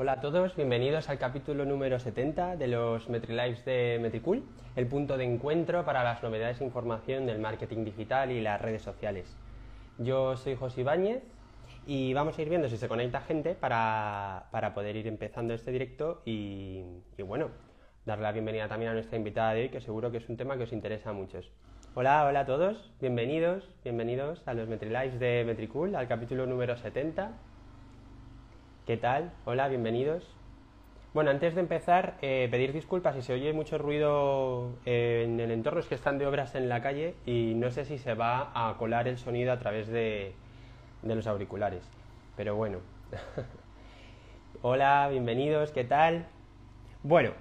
Hola a todos, bienvenidos al capítulo número 70 de los MetriLives de Metricool, el punto de encuentro para las novedades e información del marketing digital y las redes sociales. Yo soy José Ibáñez y vamos a ir viendo si se conecta gente para, poder ir empezando este directo y, bueno, darle la bienvenida también a nuestra invitada de hoy, que seguro que es un tema que os interesa a muchos. Hola, hola a todos, bienvenidos, bienvenidos a los MetriLives de Metricool, al capítulo número 70 ¿Qué tal? Hola, bienvenidos. Bueno, antes de empezar, eh, pedir disculpas si se oye mucho ruido eh, en el entorno, es que están de obras en la calle y no sé si se va a colar el sonido a través de, los auriculares. Pero bueno. Hola, bienvenidos, ¿qué tal? Bueno,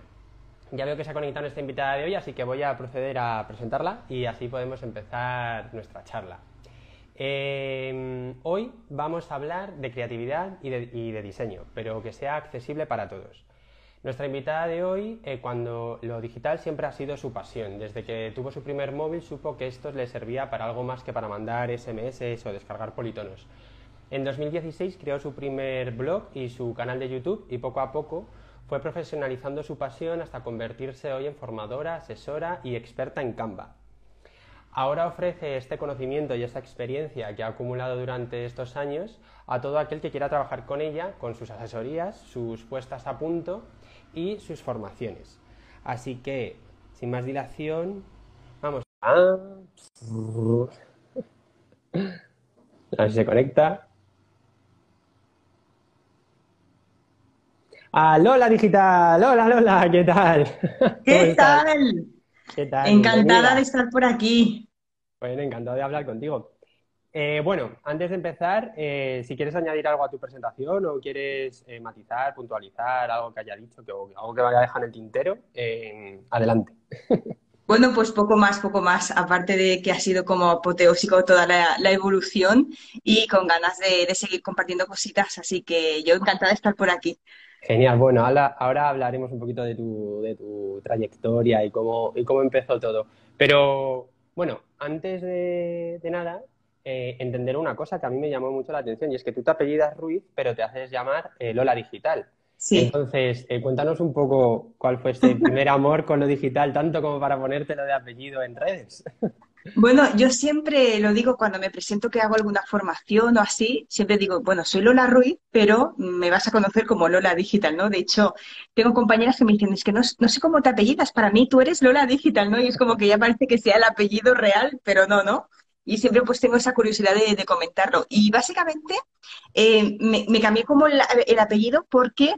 ya veo que se ha conectado nuestra invitada de hoy, así que voy a proceder a presentarla y así podemos empezar nuestra charla. Em, hoy vamos a hablar de creatividad y de, diseño, pero que sea accesible para todos. Nuestra invitada de hoy, eh, cuando lo digital siempre ha sido su pasión, desde que tuvo su primer móvil supo que esto le servía para algo más que para mandar SMS o descargar politonos. En 2016 creó su primer blog y su canal de YouTube y poco a poco fue profesionalizando su pasión hasta convertirse hoy en formadora, asesora y experta en Canva. Ahora ofrece este conocimiento y esta experiencia que ha acumulado durante estos años a todo aquel que quiera trabajar con ella, con sus asesorías, sus puestas a punto y sus formaciones. Así que, sin más dilación, vamos a... A ver si se conecta. ¡Ah, Lola Digital! ¡Hola, Lola! ¿Qué tal? ¿Qué tal? ¿Qué tal? Encantada de estar por aquí. Bueno, encantado de hablar contigo. Eh, bueno, antes de empezar, eh, si quieres añadir algo a tu presentación o quieres eh, matizar, puntualizar algo que haya dicho, que, algo que vaya a dejar en el tintero, adelante. Bueno, pues poco más, poco más, aparte de que ha sido como apoteósico toda la, evolución y con ganas de, seguir compartiendo cositas, así que yo encantada de estar por aquí. Genial, bueno, ahora, ahora hablaremos un poquito de tu, de tu trayectoria y cómo, y cómo empezó todo. Pero bueno, antes de, nada, eh, entender una cosa que a mí me llamó mucho la atención y es que tú te apellidas Ruiz, pero te haces llamar eh, Lola Digital. Sí. Entonces, eh, cuéntanos un poco cuál fue este primer amor con lo digital, tanto como para ponértelo de apellido en redes. Bueno, yo siempre lo digo cuando me presento que hago alguna formación o así, siempre digo, bueno, soy Lola Ruiz, pero me vas a conocer como Lola Digital, ¿no? De hecho, tengo compañeras que me dicen, es que no, sé cómo te apellidas, para mí tú eres Lola Digital, ¿no? Y es como que ya parece que sea el apellido real, pero no, ¿no? Y siempre pues tengo esa curiosidad de, comentarlo. Y básicamente eh, me, cambié como el, apellido porque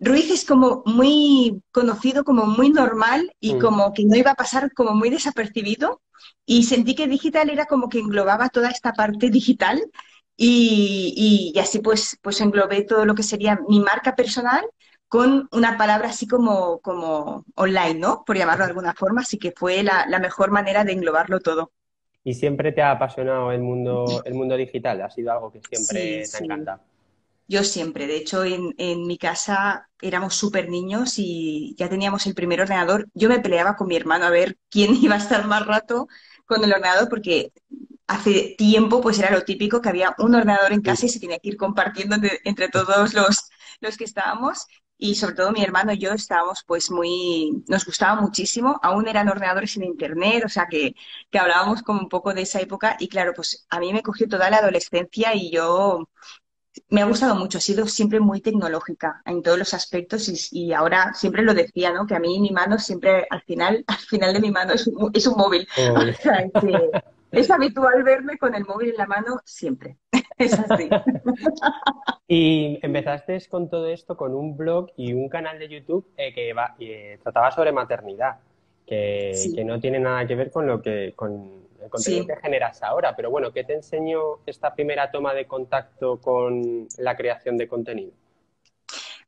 Ruiz es como muy conocido, como muy normal y mm. como que no iba a pasar como muy desapercibido y sentí que digital era como que englobaba toda esta parte digital y, así pues, pues englobé todo lo que sería mi marca personal con una palabra así como, como online, ¿no? Por llamarlo de alguna forma, así que fue la, mejor manera de englobarlo todo. ¿Y siempre te ha apasionado el mundo, el mundo digital? ¿Ha sido algo que siempre te encanta? Yo siempre, de hecho, en, en mi casa éramos súper niños y ya teníamos el primer ordenador. Yo me peleaba con mi hermano a ver quién iba a estar más rato con el ordenador porque hace tiempo pues era lo típico que había un ordenador en casa y se tenía que ir compartiendo entre todos los, los que estábamos. Y sobre todo mi hermano y yo estábamos pues muy, nos gustaba muchísimo, aún eran ordenadores sin internet, o sea que, que hablábamos como un poco de esa época. Y claro, pues a mí me cogió toda la adolescencia y yo me ha gustado mucho, ha sido siempre muy tecnológica en todos los aspectos y, ahora siempre lo decía, ¿no? Que a mí mi mano siempre, al final, al final de mi mano es un, es un móvil. es habitual verme con el móvil en la mano siempre. es así. Y empezaste con todo esto con un blog y un canal de YouTube eh, que eh, trataba sobre maternidad, que, que, no tiene nada que ver con lo que con el contenido que generas ahora. Pero bueno, ¿qué te enseñó esta primera toma de contacto con la creación de contenido?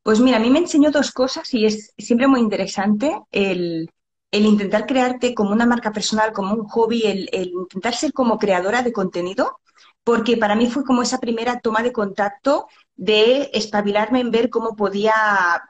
Pues mira, a mí me enseñó dos cosas y es siempre muy interesante el, intentar crearte como una marca personal, como un hobby, el, el, intentar ser como creadora de contenido, porque para mí fue como esa primera toma de contacto de espabilarme en ver cómo podía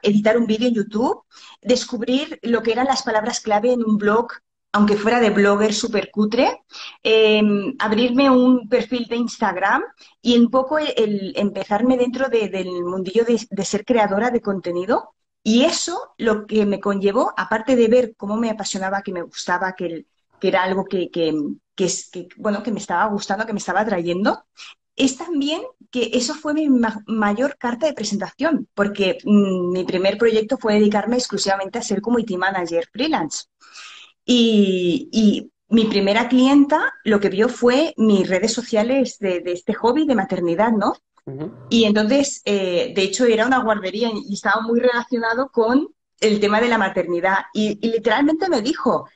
editar un vídeo en YouTube, descubrir lo que eran las palabras clave en un blog aunque fuera de blogger súper cutre, em, abrirme un perfil de Instagram y un poco empezarme dentro del mundillo de, ser creadora de contenido. Y eso lo que me conllevó, aparte de ver cómo me apasionaba, que me gustaba, que, era algo que, que, bueno, que me estaba gustando, que me estaba atrayendo, es también que eso fue mi mayor carta de presentación, porque mm, mi primer proyecto fue dedicarme exclusivamente a ser community manager freelance. Y, mi primera clienta lo que vio fue mis redes sociales de, este hobby de maternidad, ¿no? Y entonces, eh, de hecho, era una guardería y estaba muy relacionado con el tema de la maternidad. Y, literalmente me dijo,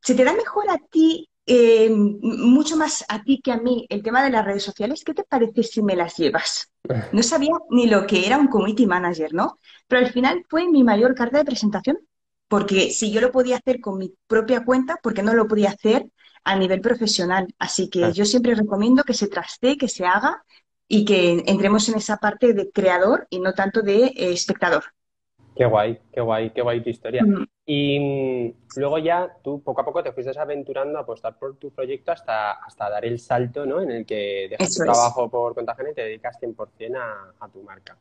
¿se te da mejor a ti, eh, mucho más a ti que a mí, el tema de las redes sociales? ¿Qué te parece si me las llevas? No sabía ni lo que era un community manager, ¿no? Pero al final fue mi mayor carta de presentación porque si yo lo podía hacer con mi propia cuenta, ¿por qué no lo podía hacer a nivel profesional? Así que yo siempre recomiendo que se traste, que se haga y que entremos en esa parte de creador y no tanto de eh, espectador. Qué guay, qué guay, qué guay tu historia. Y mm, luego ya tú poco a poco te fuiste aventurando a apostar por tu proyecto hasta, hasta dar el salto ¿no? en el que dejas tu trabajo por cuenta ajena y te dedicas 100% a, a tu marca.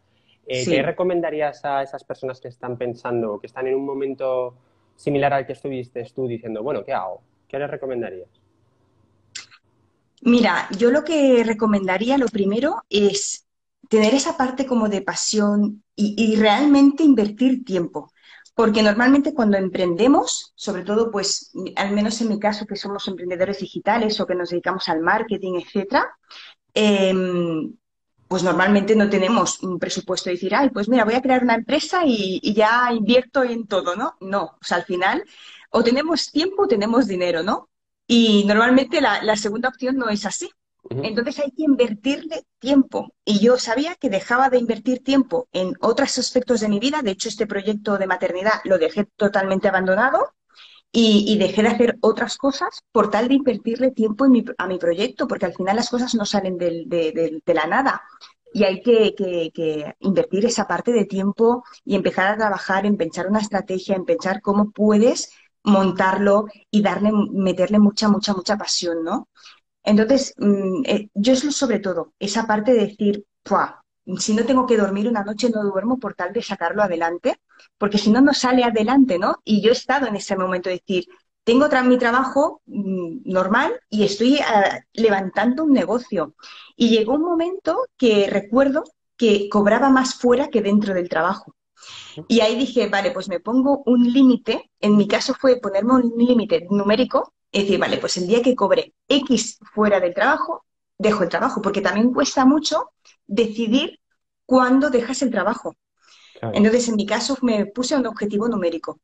Eh, ¿Qué recomendarías a esas personas que están pensando, que están en un momento similar al que estuviste tú diciendo, bueno, ¿qué hago? ¿Qué les recomendarías? Mira, yo lo que recomendaría, lo primero, es tener esa parte como de pasión y, realmente invertir tiempo. Porque normalmente cuando emprendemos, sobre todo, pues, al menos en mi caso, que somos emprendedores digitales o que nos dedicamos al marketing, etcétera, em, pues normalmente no tenemos un presupuesto de decir, ay, pues mira, voy a crear una empresa y, ya invierto en todo, ¿no? No, o sea, al final o tenemos tiempo o tenemos dinero, ¿no? Y normalmente la, segunda opción no es así. Entonces hay que invertirle tiempo. Y yo sabía que dejaba de invertir tiempo en otros aspectos de mi vida. De hecho, este proyecto de maternidad lo dejé totalmente abandonado y, dejé de hacer otras cosas por tal de invertirle tiempo a mi proyecto, porque al final las cosas no salen de, la nada. Y hay que, invertir esa parte de tiempo y empezar a trabajar en pensar una estrategia, en pensar cómo puedes montarlo y darle, meterle mucha, mucha, mucha pasión, ¿no? Entonces, mm, eh, yo es sobre todo esa parte de decir, si no tengo que dormir una noche, no duermo por tal de sacarlo adelante, porque si no, no sale adelante, ¿no? Y yo he estado en ese momento de decir, tengo mi trabajo mm, normal y estoy ah, levantando un negocio. Y llegó un momento que recuerdo que cobraba más fuera que dentro del trabajo. Y ahí dije, vale, pues me pongo un límite. En mi caso fue ponerme un límite numérico. Es decir, vale, pues el día que cobre X fuera del trabajo, dejo el trabajo, porque también cuesta mucho decidir cuándo dejas el trabajo. Entonces, en mi caso, me puse un objetivo numérico.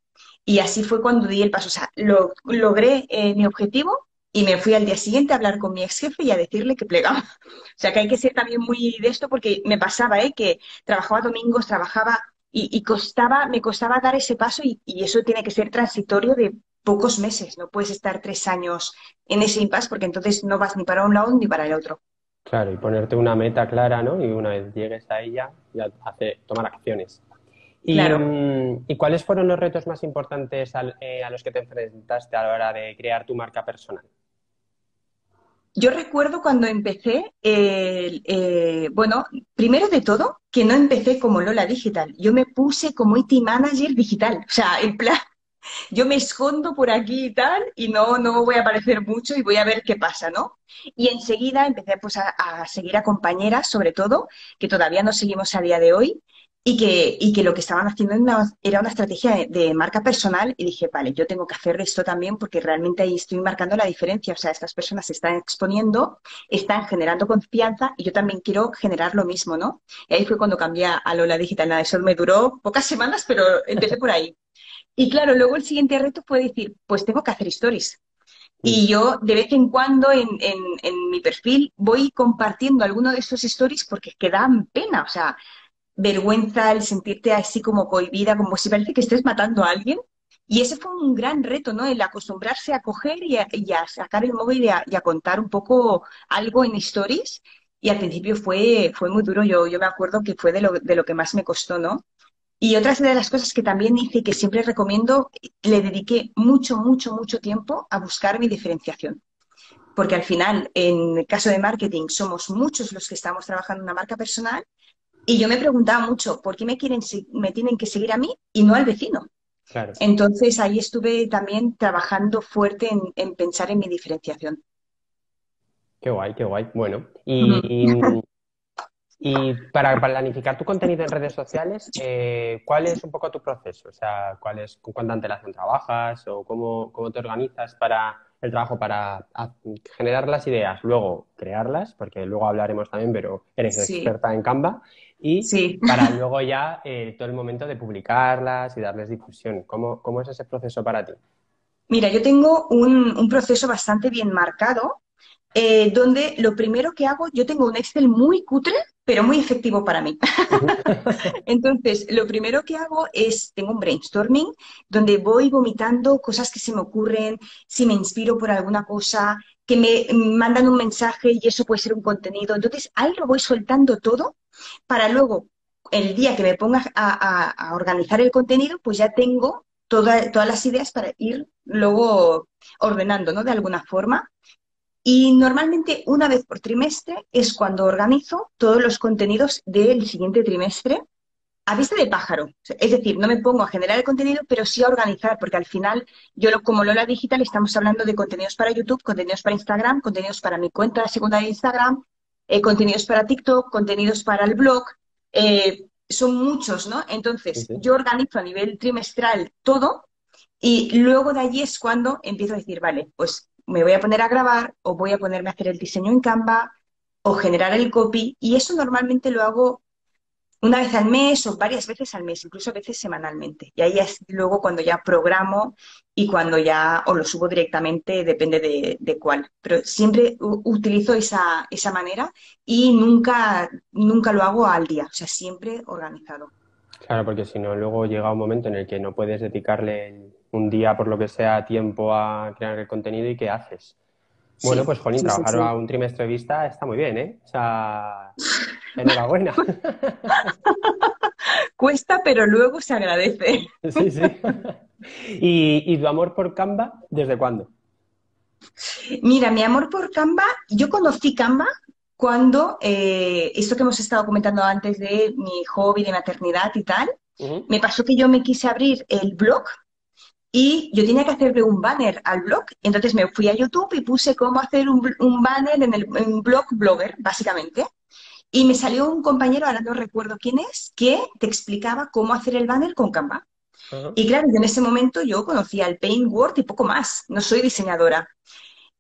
Y así fue cuando di el paso. O sea, lo, logré eh, mi objetivo y me fui al día siguiente a hablar con mi ex jefe y a decirle que plegaba. O sea, que hay que ser también muy de esto porque me pasaba, ¿eh? Que trabajaba domingos, trabajaba y, costaba, me costaba dar ese paso y, y, eso tiene que ser transitorio de pocos meses. No puedes estar tres años en ese impasse porque entonces no vas ni para un lado ni para el otro. Claro, y ponerte una meta clara, ¿no? Y una vez llegues a ella, ya hace, tomar acciones. Y, mm, ¿Y cuáles fueron los retos más importantes eh, a los que te enfrentaste a la hora de crear tu marca personal? Yo recuerdo cuando empecé, eh, bueno, primero de todo, que no empecé como Lola Digital. Yo me puse como IT Manager Digital. O sea, en plan, yo me escondo por aquí y tal, y no, no voy a aparecer mucho y voy a ver qué pasa, ¿no? Y enseguida empecé pues, a, seguir a compañeras, sobre todo, que todavía no seguimos a día de hoy, y que, y que lo que estaban haciendo era una estrategia de, marca personal, y dije, vale, yo tengo que hacer esto también porque realmente ahí estoy marcando la diferencia, o sea, estas personas se están exponiendo, están generando confianza, y yo también quiero generar lo mismo, ¿no? Y ahí fue cuando cambié a Lola Digital, nada, eso me duró pocas semanas, pero empecé por ahí. Y claro, luego el siguiente reto fue decir, pues tengo que hacer stories. Y mm. yo de vez en cuando en, en, mi perfil voy compartiendo alguno de esos stories porque es que dan pena, o sea, vergüenza el sentirte así como cohibida, como si parece que estés matando a alguien. Y ese fue un gran reto, ¿no? El acostumbrarse a coger y a, sacar el móvil y a, y a, contar un poco algo en stories. Y al principio fue, fue muy duro, yo, yo me acuerdo que fue de lo, de lo que más me costó, ¿no? Y otra de las cosas que también hice y que siempre recomiendo, le dediqué mucho, mucho, mucho tiempo a buscar mi diferenciación. Porque al final, en el caso de marketing, somos muchos los que estamos trabajando en una marca personal y yo me preguntaba mucho, ¿por qué me, quieren, me tienen que seguir a mí y no al vecino? Entonces ahí estuve también trabajando fuerte en, pensar en mi diferenciación. Qué guay, qué guay. Bueno, y, y, para planificar tu contenido en redes sociales, eh, ¿cuál es un poco tu proceso? O sea, ¿cuál es, ¿con cuánta antelación trabajas o cómo, cómo te organizas para el trabajo para generar las ideas, luego crearlas, porque luego hablaremos también, pero eres experta en Canva, y para luego ya eh, todo el momento de publicarlas y darles difusión. ¿Cómo, ¿Cómo, es ese proceso para ti? Mira, yo tengo un, un proceso bastante bien marcado, eh, donde lo primero que hago, yo tengo un Excel muy cutre, pero muy efectivo para mí. Entonces, lo primero que hago es, tengo un brainstorming, donde voy vomitando cosas que se me ocurren, si me inspiro por alguna cosa, que me mandan un mensaje y eso puede ser un contenido. Entonces, ahí lo voy soltando todo para luego, el día que me ponga a, organizar el contenido, pues ya tengo todas las ideas para ir luego ordenando, ¿no? De alguna forma. Y normalmente una vez por trimestre es cuando organizo todos los contenidos del siguiente trimestre a vista de pájaro. Es decir, no me pongo a generar el contenido, pero sí a organizar, porque al final, yo como Lola Digital estamos hablando de contenidos para YouTube, contenidos para Instagram, contenidos para mi cuenta secundaria de Instagram, eh, contenidos para TikTok, contenidos para el blog, eh, son muchos, ¿no? Entonces, yo organizo a nivel trimestral todo y luego de allí es cuando empiezo a decir, vale, pues me voy a poner a grabar o voy a ponerme a hacer el diseño en Canva o generar el copy y eso normalmente lo hago una vez al mes o varias veces al mes, incluso a veces semanalmente. Y ahí es luego cuando ya programo y cuando ya o lo subo directamente, depende de, cuál. Pero siempre utilizo esa, esa manera y nunca, nunca lo hago al día, o sea, siempre organizado. Claro, porque si no, luego llega un momento en el que no puedes dedicarle un día, por lo que sea, tiempo a crear el contenido y ¿qué haces? Bueno, pues Jolín, trabajar a un trimestre de vista está muy bien, ¿eh? O sea, enhorabuena. Cuesta, pero luego se agradece. Sí, sí. ¿Y, tu amor por Canva, desde cuándo? Mira, mi amor por Canva, yo conocí Canva cuando, eh, esto que hemos estado comentando antes de mi hobby de maternidad y tal, me pasó que yo me quise abrir el blog y yo tenía que hacerle un banner al blog. Entonces me fui a YouTube y puse cómo hacer un, banner en el blog Blogger, básicamente. Y me salió un compañero, ahora no recuerdo quién es, que te explicaba cómo hacer el banner con Canva. Y claro, en ese momento yo conocía el Paint Word y poco más. No soy diseñadora.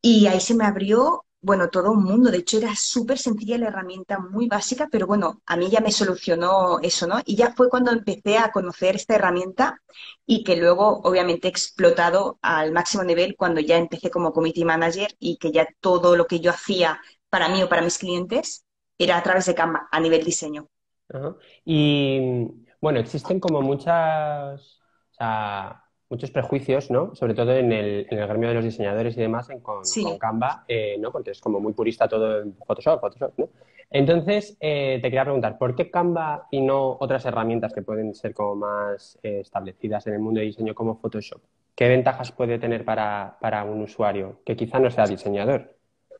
Y ahí se me abrió bueno, todo un mundo. De hecho, era súper sencilla la herramienta, muy básica, pero bueno, a mí ya me solucionó eso, ¿no? Y ya fue cuando empecé a conocer esta herramienta y que luego, obviamente, he explotado al máximo nivel cuando ya empecé como committee manager y que ya todo lo que yo hacía para mí o para mis clientes era a través de Canva, a nivel diseño. Y bueno, existen como muchas, muchos prejuicios, ¿no? Sobre todo en el, en el gremio de los diseñadores y demás en, con, Canva, eh, ¿no? Porque es como muy purista todo en Photoshop, Photoshop, ¿no? Entonces, eh, te quería preguntar, ¿por qué Canva y no otras herramientas que pueden ser como más eh, establecidas en el mundo de diseño como Photoshop? ¿Qué ventajas puede tener para, para un usuario que quizá no sea diseñador?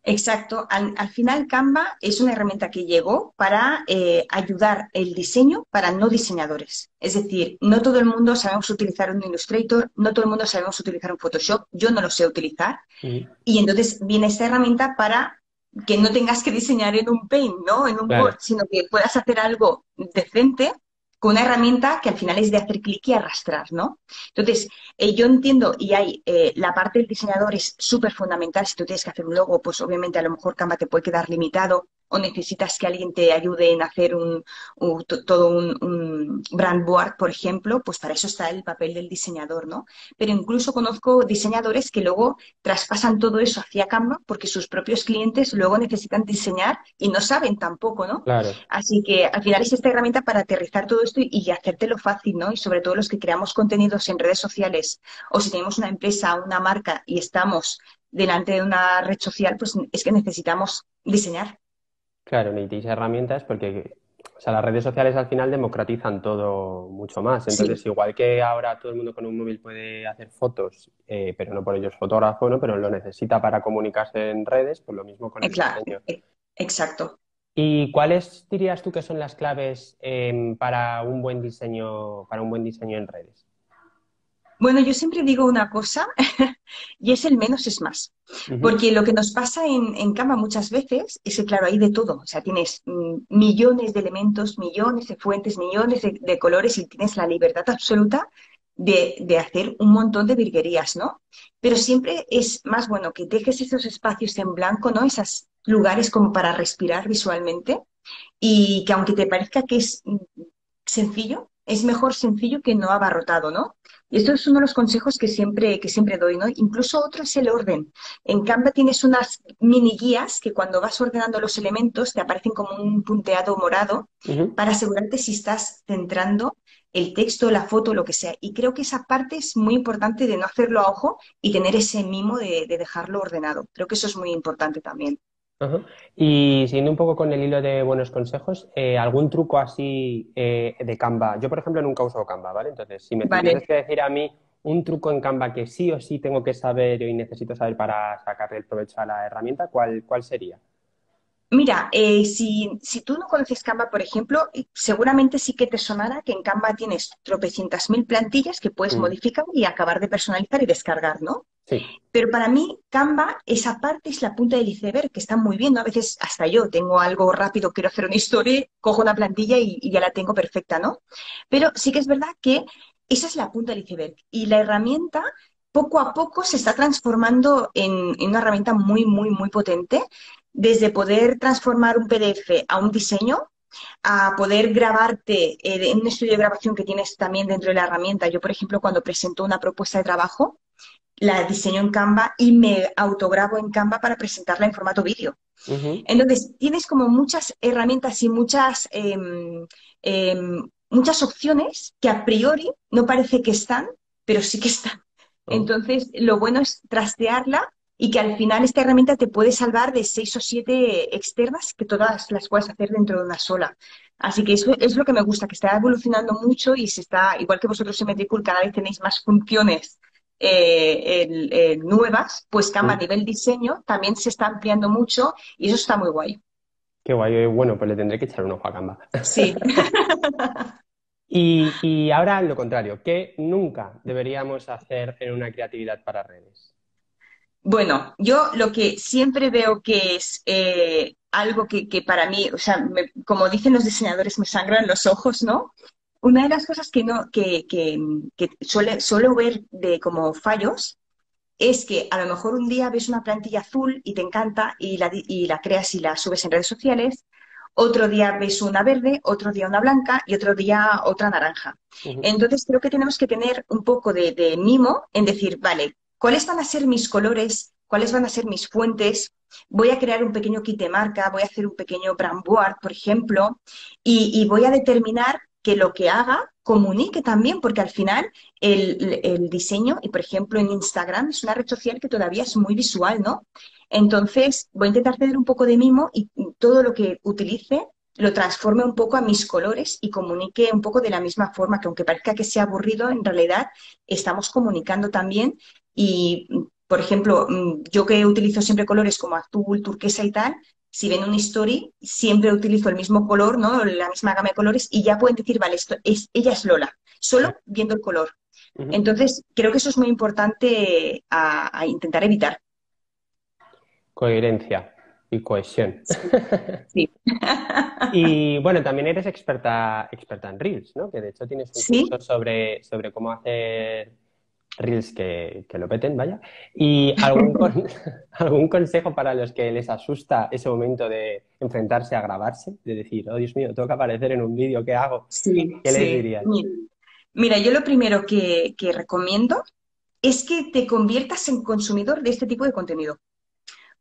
Exacto. Al, final, Canva es una herramienta que llegó para eh, ayudar el diseño para no diseñadores. Es decir, no todo el mundo sabemos utilizar un Illustrator, no todo el mundo sabemos utilizar un Photoshop. Yo no lo sé utilizar. Y entonces viene esta herramienta para que no tengas que diseñar en un Paint, ¿no? En un Word, sino que puedas hacer algo decente una herramienta que al final es de hacer clic y arrastrar, ¿no? Entonces, eh, yo entiendo y hay eh, la parte del diseñador es súper fundamental. Si tú tienes que hacer un logo, pues obviamente a lo mejor Canva te puede quedar limitado o necesitas que alguien te ayude en hacer un, todo un, brand board, por ejemplo, pues para eso está el papel del diseñador, ¿no? Pero incluso conozco diseñadores que luego traspasan todo eso hacia Canva porque sus propios clientes luego necesitan diseñar y no saben tampoco, ¿no? Claro. Así que al final es esta herramienta para aterrizar todo esto y, y hacértelo fácil, ¿no? Y sobre todo los que creamos contenidos en redes sociales o si tenemos una empresa, una marca y estamos delante de una red social, pues es que necesitamos diseñar. Claro, necesitáis herramientas porque o sea, las redes sociales al final democratizan todo mucho más. Entonces, igual que ahora todo el mundo con un móvil puede hacer fotos, eh, pero no por ello es fotógrafo, ¿no? Pero lo necesita para comunicarse en redes, pues lo mismo con el diseño. E, exacto. ¿Y cuáles dirías tú que son las claves em, para un buen diseño, para un buen diseño en redes? Bueno, yo siempre digo una cosa y es el menos es más. Porque lo que nos pasa en, en Canva muchas veces es que, claro, hay de todo. O sea, tienes mm, millones de elementos, millones de fuentes, millones de, colores y tienes la libertad absoluta de, de, hacer un montón de virguerías, ¿no? Pero siempre es más bueno que dejes esos espacios en blanco, ¿no? Esos lugares como para respirar visualmente y que aunque te parezca que es mm, sencillo, es mejor sencillo que no abarrotado, ¿no? Y esto es uno de los consejos que siempre, que siempre doy, ¿no? Incluso otro es el orden. En Canva tienes unas mini guías que cuando vas ordenando los elementos te aparecen como un punteado morado para asegurarte si estás centrando el texto, la foto, lo que sea. Y creo que esa parte es muy importante de no hacerlo a ojo y tener ese mimo de dejarlo ordenado. Creo que eso es muy importante también. Y siguiendo un poco con el hilo de buenos consejos, eh, ¿algún truco así eh, de Canva? Yo, por ejemplo, nunca uso Canva, ¿vale? Entonces, si me tienes que decir a mí un truco en Canva que sí o sí tengo que saber y necesito saber para sacarle el provecho a la herramienta, ¿cuál, cuál sería? Mira, eh, si, si, tú no conoces Canva, por ejemplo, seguramente sí que te sonará que en Canva tienes tropecientas mil plantillas que puedes mm. modificar y acabar de personalizar y descargar, ¿no? Sí. Pero para mí, Canva, esa parte es la punta del iceberg, que está muy bien, ¿no? A veces hasta yo tengo algo rápido, quiero hacer una historia, cojo una plantilla y, ya la tengo perfecta, ¿no? Pero sí que es verdad que esa es la punta del iceberg. Y la herramienta poco a poco se está transformando en, en, una herramienta muy, muy, muy potente desde poder transformar un PDF a un diseño, a poder grabarte eh, en un estudio de grabación que tienes también dentro de la herramienta. Yo, por ejemplo, cuando presento una propuesta de trabajo, la diseño en Canva y me autograbo en Canva para presentarla en formato vídeo. Entonces, tienes como muchas herramientas y muchas, em, em, muchas opciones que a priori no parece que están, pero sí que están. Oh. Entonces, lo bueno es trastearla y que al final esta herramienta te puede salvar de seis o siete externas que todas las puedes hacer dentro de una sola. Así que eso es lo que me gusta, que está evolucionando mucho y se está, igual que vosotros en Metricool cada vez tenéis más funciones eh, nuevas, pues Canva a nivel diseño también se está ampliando mucho y eso está muy guay. Qué guay, eh, bueno, pues le tendré que echar un ojo a Canva. Sí. y, y ahora lo contrario, ¿qué nunca deberíamos hacer en una creatividad para redes? Bueno, yo lo que siempre veo que es eh, algo que, para mí, o sea, como dicen los diseñadores, me sangran los ojos, ¿no? Una de las cosas que no, que, que, suele, suelo ver de como fallos es que a lo mejor un día ves una plantilla azul y te encanta y la, y la creas y la subes en redes sociales, otro día ves una verde, otro día una blanca y otro día otra naranja. Entonces creo que tenemos que tener un poco de, de, mimo en decir, vale, ¿Cuáles van a ser mis colores? ¿Cuáles van a ser mis fuentes? Voy a crear un pequeño kit de marca, voy a hacer un pequeño brand board, por ejemplo, y, voy a determinar que lo que haga comunique también, porque al final el, el, diseño, y por ejemplo en Instagram, es una red social que todavía es muy visual, ¿no? Entonces voy a intentar tener un poco de mimo y todo lo que utilice lo transforme un poco a mis colores y comunique un poco de la misma forma, que aunque parezca que sea aburrido, en realidad estamos comunicando también y, por ejemplo, mm, yo que utilizo siempre colores como azul, turquesa y tal, si ven una story, siempre utilizo el mismo color, ¿no? La misma gama de colores y ya pueden decir, vale, esto es, ella es Lola, solo viendo el color. Entonces, creo que eso es muy importante a, intentar evitar. Coherencia y cohesión. Sí. y bueno, también eres experta, experta en Reels, ¿no? Que de hecho tienes un curso sobre, sobre cómo hacer reels que, lo peten, vaya. ¿Y algún, algún consejo para los que les asusta ese momento de enfrentarse a grabarse? De decir, oh Dios mío, tengo que aparecer en un vídeo, ¿qué hago? Sí, ¿Qué les dirías? Mira, yo lo primero que, recomiendo es que te conviertas en consumidor de este tipo de contenido.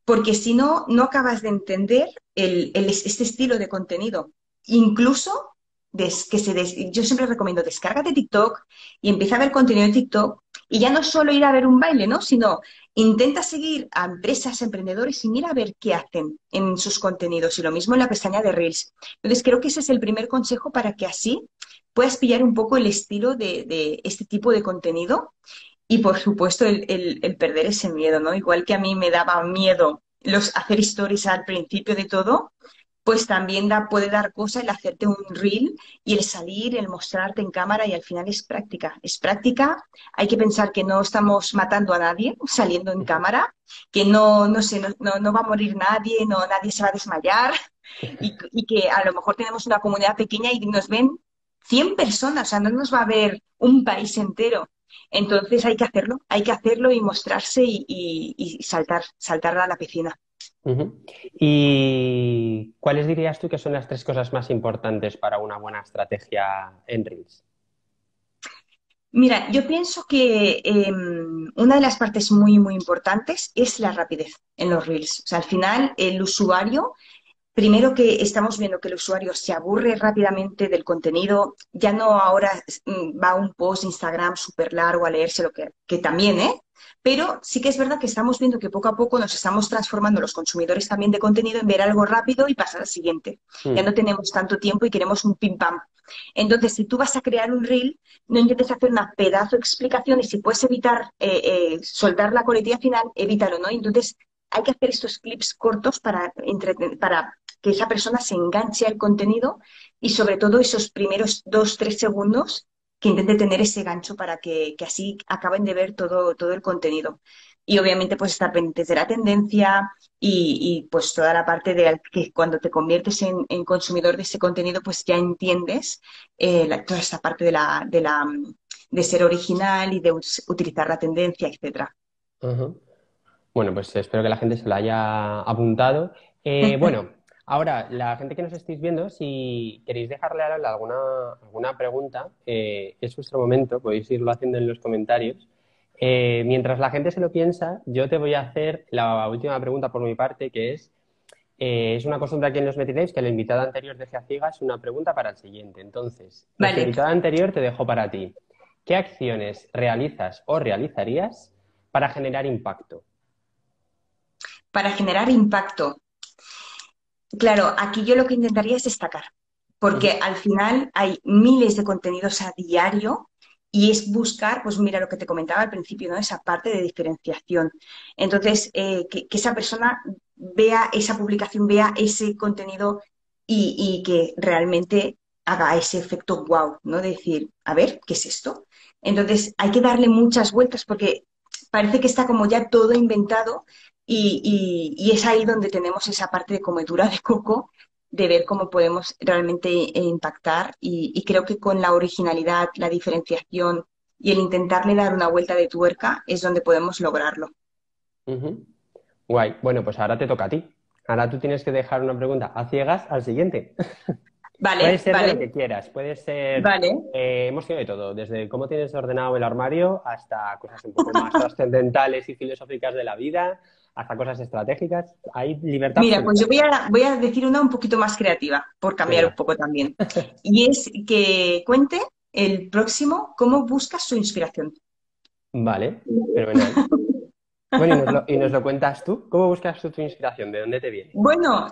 Porque si no, no acabas de entender el, este estilo de contenido. Incluso que se yo siempre recomiendo descárgate TikTok y empieza a ver contenido de TikTok y ya no solo ir a ver un baile, ¿no? Sino intenta seguir a empresas, emprendedores y mira a ver qué hacen en sus contenidos. Y lo mismo en la pestaña de Reels. Entonces, creo que ese es el primer consejo para que así puedas pillar un poco el estilo de, este tipo de contenido. Y, por supuesto, el, perder ese miedo, ¿no? Igual que a mí me daba miedo los hacer stories al principio de todo, pues también da, puede dar cosa el hacerte un reel y el salir, el mostrarte en cámara y al final es práctica. Es práctica, hay que pensar que no estamos matando a nadie saliendo en cámara, que no, no, sé, no, no va a morir nadie, no, nadie se va a desmayar y, y, que a lo mejor tenemos una comunidad pequeña y nos ven 100 personas, o sea, no nos va a ver un país entero. Entonces hay que hacerlo, hay que hacerlo y mostrarse y, y saltar, saltar a la piscina. ¿Y cuáles dirías tú que son las tres cosas más importantes para una buena estrategia en Reels? Mira, yo pienso que em, una de las partes muy, muy importantes es la rapidez en los Reels. O sea, al final el usuario, primero que estamos viendo que el usuario se aburre rápidamente del contenido, ya no ahora mm, va un post Instagram súper largo a leerse lo que, que también, ¿eh? Pero sí que es verdad que estamos viendo que poco a poco nos estamos transformando los consumidores también de contenido en ver algo rápido y pasar al siguiente. Ya hmm. no tenemos tanto tiempo y queremos un pim pam. Entonces, si tú vas a crear un reel, no intentes hacer una pedazo de explicación y si puedes evitar eh, eh, soltar la coletilla final, evítalo, ¿no? Entonces, hay que hacer estos clips cortos para, para que esa persona se enganche al contenido y sobre todo esos primeros dos, tres segundos que intente tener ese gancho para que, así acaben de ver todo, todo el contenido. Y obviamente pues estar pendientes de la tendencia y, pues toda la parte de que cuando te conviertes en, consumidor de ese contenido pues ya entiendes eh, toda esta parte de la, de la de ser original y de utilizar la tendencia, etcétera. Bueno, pues espero que la gente se lo haya apuntado. Eh, bueno, Ahora, la gente que nos estéis viendo, si queréis dejarle a Lola alguna, alguna pregunta, eh, es vuestro momento, podéis irlo haciendo en los comentarios. Eh, mientras la gente se lo piensa, yo te voy a hacer la última pregunta por mi parte, que es, eh, es una costumbre aquí en los metiréis que el invitado anterior deje a ciegas una pregunta para el siguiente. Entonces, el invitado anterior te dejo para ti. ¿Qué acciones realizas o realizarías para generar impacto? Para generar impacto. Claro, aquí yo lo que intentaría es destacar, porque al final hay miles de contenidos a diario y es buscar, pues mira lo que te comentaba al principio, ¿no? Esa parte de diferenciación. Entonces, eh, que, esa persona vea esa publicación, vea ese contenido y, que realmente haga ese efecto wow, ¿no? De decir, a ver, ¿qué es esto? Entonces, hay que darle muchas vueltas porque parece que está como ya todo inventado y, es ahí donde tenemos esa parte de comedura de coco, de ver cómo podemos realmente impactar. Y, creo que con la originalidad, la diferenciación y el intentarle dar una vuelta de tuerca es donde podemos lograrlo. Guay. Bueno, pues ahora te toca a ti. Ahora tú tienes que dejar una pregunta a ciegas al siguiente. Vale, puede ser vale. lo que quieras, puede ser. Vale. Eh, hemos tenido de todo, desde cómo tienes ordenado el armario hasta cosas un poco más trascendentales y filosóficas de la vida, hasta cosas estratégicas. Hay libertad. Mira, pues yo voy a, voy a decir una un poquito más creativa, por cambiar un poco también. Y es que cuente el próximo cómo buscas su inspiración. Vale, pero bueno. Bueno, y nos, lo, cuentas tú. ¿Cómo buscas tu inspiración? ¿De dónde te viene? Bueno,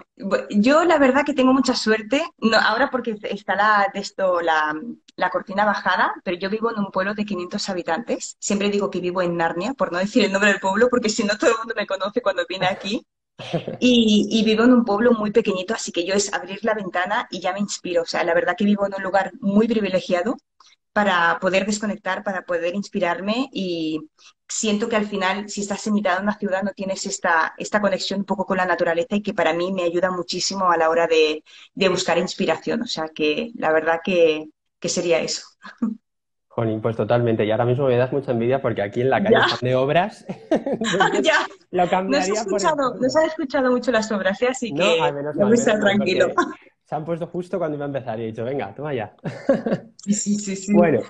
yo la verdad que tengo mucha suerte. No, ahora porque está la, esto, la, la cortina bajada, pero yo vivo en un pueblo de 500 habitantes. Siempre digo que vivo en Narnia, por no decir el nombre del pueblo, porque si no todo el mundo me conoce cuando viene aquí. Y, y, vivo en un pueblo muy pequeñito, así que yo es abrir la ventana y ya me inspiro. O sea, la verdad que vivo en un lugar muy privilegiado para poder desconectar, para poder inspirarme y siento que al final, si estás en mitad de una ciudad, no tienes esta, esta conexión un poco con la naturaleza y que para mí me ayuda muchísimo a la hora de, buscar inspiración. O sea que la verdad que, sería eso. Jolín, pues totalmente. Y ahora mismo me das mucha envidia porque aquí en la calle están de obras. ya. Lo cambiaría no se, escuchado, no se han escuchado mucho las obras, ¿eh? así que no, estar tranquilo se han puesto justo cuando iba a empezar y he dicho, venga, toma ya. Sí, sí, sí. Bueno,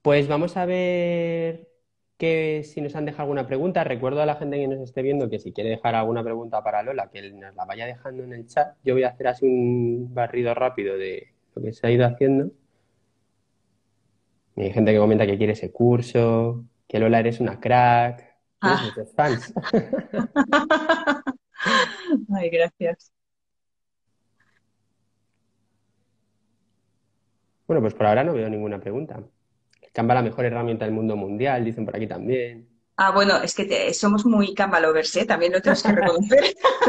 pues vamos a ver que si nos han dejado alguna pregunta. Recuerdo a la gente que nos esté viendo que si quiere dejar alguna pregunta para Lola, que nos la vaya dejando en el chat. Yo voy a hacer así un barrido rápido de lo que se ha ido haciendo. hay gente que comenta que quiere ese curso, que Lola eres una crack, Ah. fans. Ay, gracias. Bueno, pues por ahora no veo ninguna pregunta. Canva la mejor herramienta del mundo mundial, dicen por aquí también. Ah, bueno, es que te- somos muy Canva lovers, ¿eh? También lo tenemos que reconocer.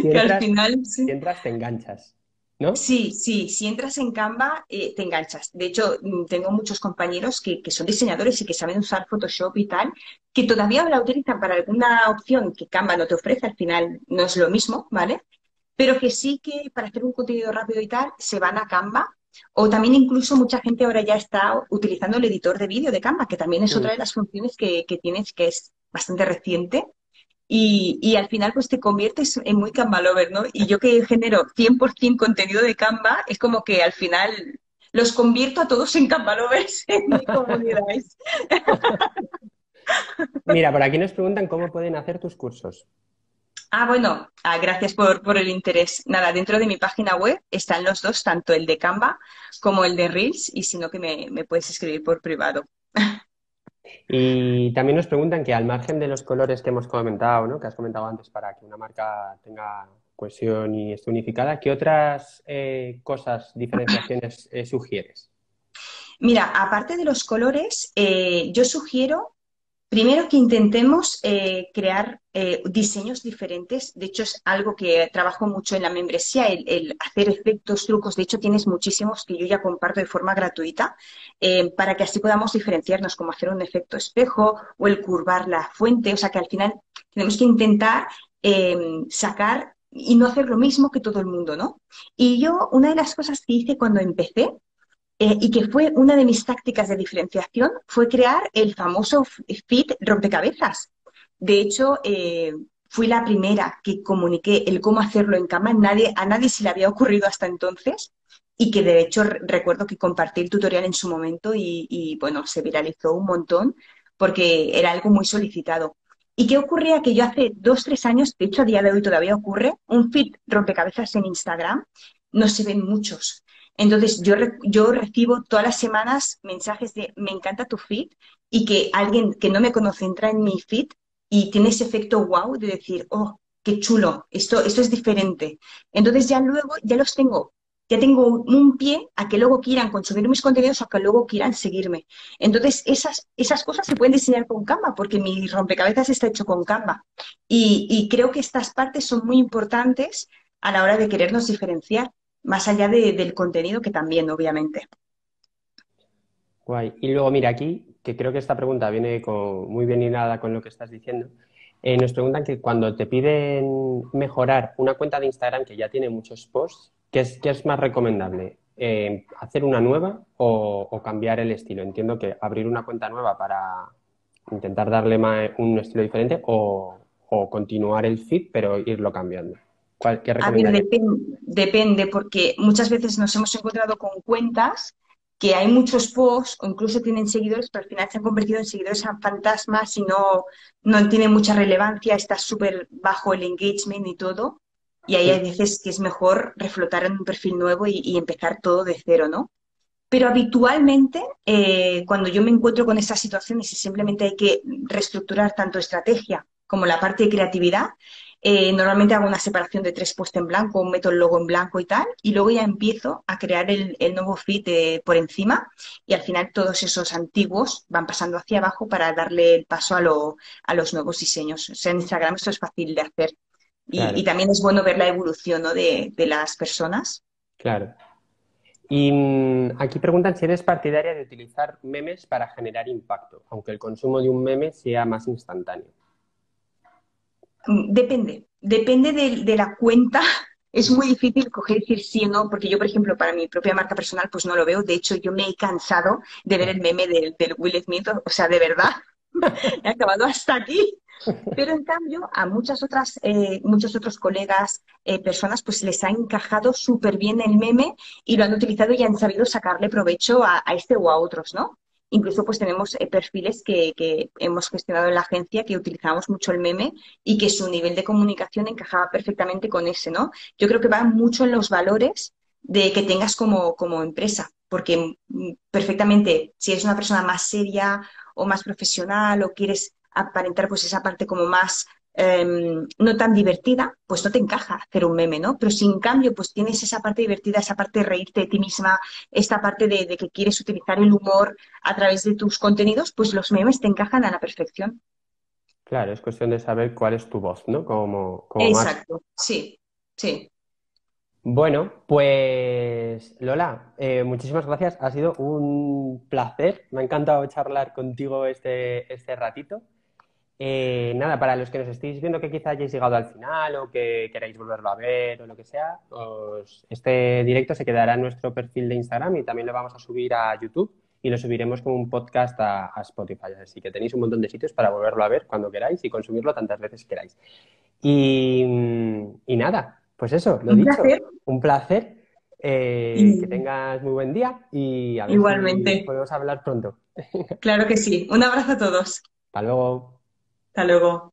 Si Que al entras, final, sí. si entras, te enganchas, ¿no? Sí, sí, si entras en Canva, eh, te enganchas. De hecho, mm, tengo muchos compañeros que, que son diseñadores y que saben usar Photoshop y tal, que todavía la utilizan para alguna opción que Canva no te ofrece, al final no es lo mismo, ¿vale? Pero que sí que para hacer un contenido rápido y tal, se van a Canva. O también incluso mucha gente ahora ya está utilizando el editor de vídeo de Canva, que también es Mm. otra de las funciones que, que tienes, que es bastante reciente. Y, y al final pues te conviertes en muy Canva lover, ¿no? Y yo que genero 100% contenido de Canva, es como que al final los convierto a todos en Canva lovers en mi comunidad. Mira, por aquí nos preguntan cómo pueden hacer tus cursos. Ah, bueno, ah, gracias por, por el interés. Nada, dentro de mi página web están los dos, tanto el de Canva como el de Reels, y si no que me, me puedes escribir por privado. Y también nos preguntan que al margen de los colores que hemos comentado, ¿no? Que has comentado antes para que una marca tenga cohesión y esté unificada, ¿qué otras eh, cosas, diferenciaciones eh, sugieres? Mira, aparte de los colores, eh, yo sugiero primero que intentemos eh, crear eh, diseños diferentes. De hecho, es algo que trabajo mucho en la membresía, el, hacer efectos, trucos. De hecho, tienes muchísimos que yo ya comparto de forma gratuita eh, para que así podamos diferenciarnos, como hacer un efecto espejo o el curvar la fuente. O sea, que al final tenemos que intentar eh, sacar y no hacer lo mismo que todo el mundo, ¿no? Y yo, una de las cosas que hice cuando empecé, eh, y que fue una de mis tácticas de diferenciación, fue crear el famoso feed rompecabezas. De hecho, eh, fui la primera que comuniqué el cómo hacerlo en Canva. Nadie, a nadie se le había ocurrido hasta entonces y que de hecho re- recuerdo que compartí el tutorial en su momento y, y, bueno, se viralizó un montón porque era algo muy solicitado. ¿Y qué ocurría? Que yo hace dos, tres años, de hecho a día de hoy todavía ocurre, un feed rompecabezas en Instagram, no se ven muchos. Entonces, yo, yo recibo todas las semanas mensajes de me encanta tu feed y que alguien que no me conoce entra en mi feed y tiene ese efecto wow de decir, oh, qué chulo, esto, esto es diferente. Entonces, ya luego, ya los tengo, ya tengo un pie a que luego quieran consumir mis contenidos o a que luego quieran seguirme. Entonces, esas, esas cosas se pueden diseñar con Canva porque mi rompecabezas está hecho con Canva. Y creo que estas partes son muy importantes a la hora de querernos diferenciar más allá de- del contenido que también, obviamente. Guay. Y luego, mira, aquí, que creo que esta pregunta viene con- muy bien hilada con lo que estás diciendo. eh, nos preguntan que cuando te piden mejorar una cuenta de Instagram que ya tiene muchos posts, ¿qué es, qué es más recomendable? Eh, ¿hacer una nueva o, cambiar el estilo? Entiendo que abrir una cuenta nueva para intentar darle un estilo diferente o, o continuar el feed, pero irlo cambiando. ¿Cuál, qué A ver, depende, porque muchas veces nos hemos encontrado con cuentas que hay muchos posts o incluso tienen seguidores, pero al final se han convertido en seguidores fantasmas y no, no tienen mucha relevancia, está súper bajo el engagement y todo. Y ahí hay veces que es mejor reflotar en un perfil nuevo y, y empezar todo de cero, ¿no? Pero habitualmente, eh, cuando yo me encuentro con estas situaciones y simplemente hay que reestructurar tanto estrategia como la parte de creatividad, eh, normalmente hago una separación de tres puestos en blanco, meto el logo en blanco y tal, y luego ya empiezo a crear el, el nuevo feed eh, por encima y al final todos esos antiguos van pasando hacia abajo para darle el paso a, lo- a los nuevos diseños. O sea, en Instagram esto es fácil de hacer y, Claro. y también es bueno ver la evolución, ¿no? de, de las personas. Claro. Y mm, aquí preguntan si eres partidaria de utilizar memes para generar impacto, aunque el consumo de un meme sea más instantáneo. Mm, Depende, depende de, la cuenta. Es muy difícil coger y decir sí o no, porque yo, por ejemplo, para mi propia marca personal, pues no lo veo. De hecho, yo me he cansado de ver el meme del, Will Smith, o sea, de verdad, he acabado hasta aquí. Pero en cambio, a muchas otras, eh, muchos otros colegas, eh, personas, pues les ha encajado súper bien el meme y lo han utilizado y han sabido sacarle provecho a este o a otros, ¿no? Incluso pues tenemos eh, perfiles que, hemos gestionado en la agencia que utilizamos mucho el meme y que su nivel de comunicación encajaba perfectamente con ese, ¿no? Yo creo que va mucho en los valores de que tengas como, como empresa, porque mm, perfectamente si eres una persona más seria o más profesional o quieres aparentar pues esa parte como más em, no tan divertida, pues no te encaja hacer un meme, ¿no? Pero si en cambio pues tienes esa parte divertida, esa parte de reírte de ti misma, esta parte de, de que quieres utilizar el humor a través de tus contenidos, pues los memes te encajan a la perfección. Claro, es cuestión de saber cuál es tu voz, ¿no? Como, como más- Exacto, sí, sí. Bueno, pues Lola, eh, muchísimas gracias. Ha sido un placer. Me ha encantado charlar contigo este, este ratito. Eh, nada, para los que nos estéis viendo que quizá hayáis llegado al final o que queráis volverlo a ver o lo que sea, os- este directo se quedará en nuestro perfil de Instagram y también lo vamos a subir a YouTube y lo subiremos como un podcast a, a Spotify. Así que tenéis un montón de sitios para volverlo a ver cuando queráis y consumirlo tantas veces queráis. Y, y nada, pues eso, lo Un dicho, placer. un placer. eh, Y que tengas muy buen día y a ver si igualmente, podemos hablar pronto. claro que sí. Un abrazo a todos. Hasta luego. Hasta luego.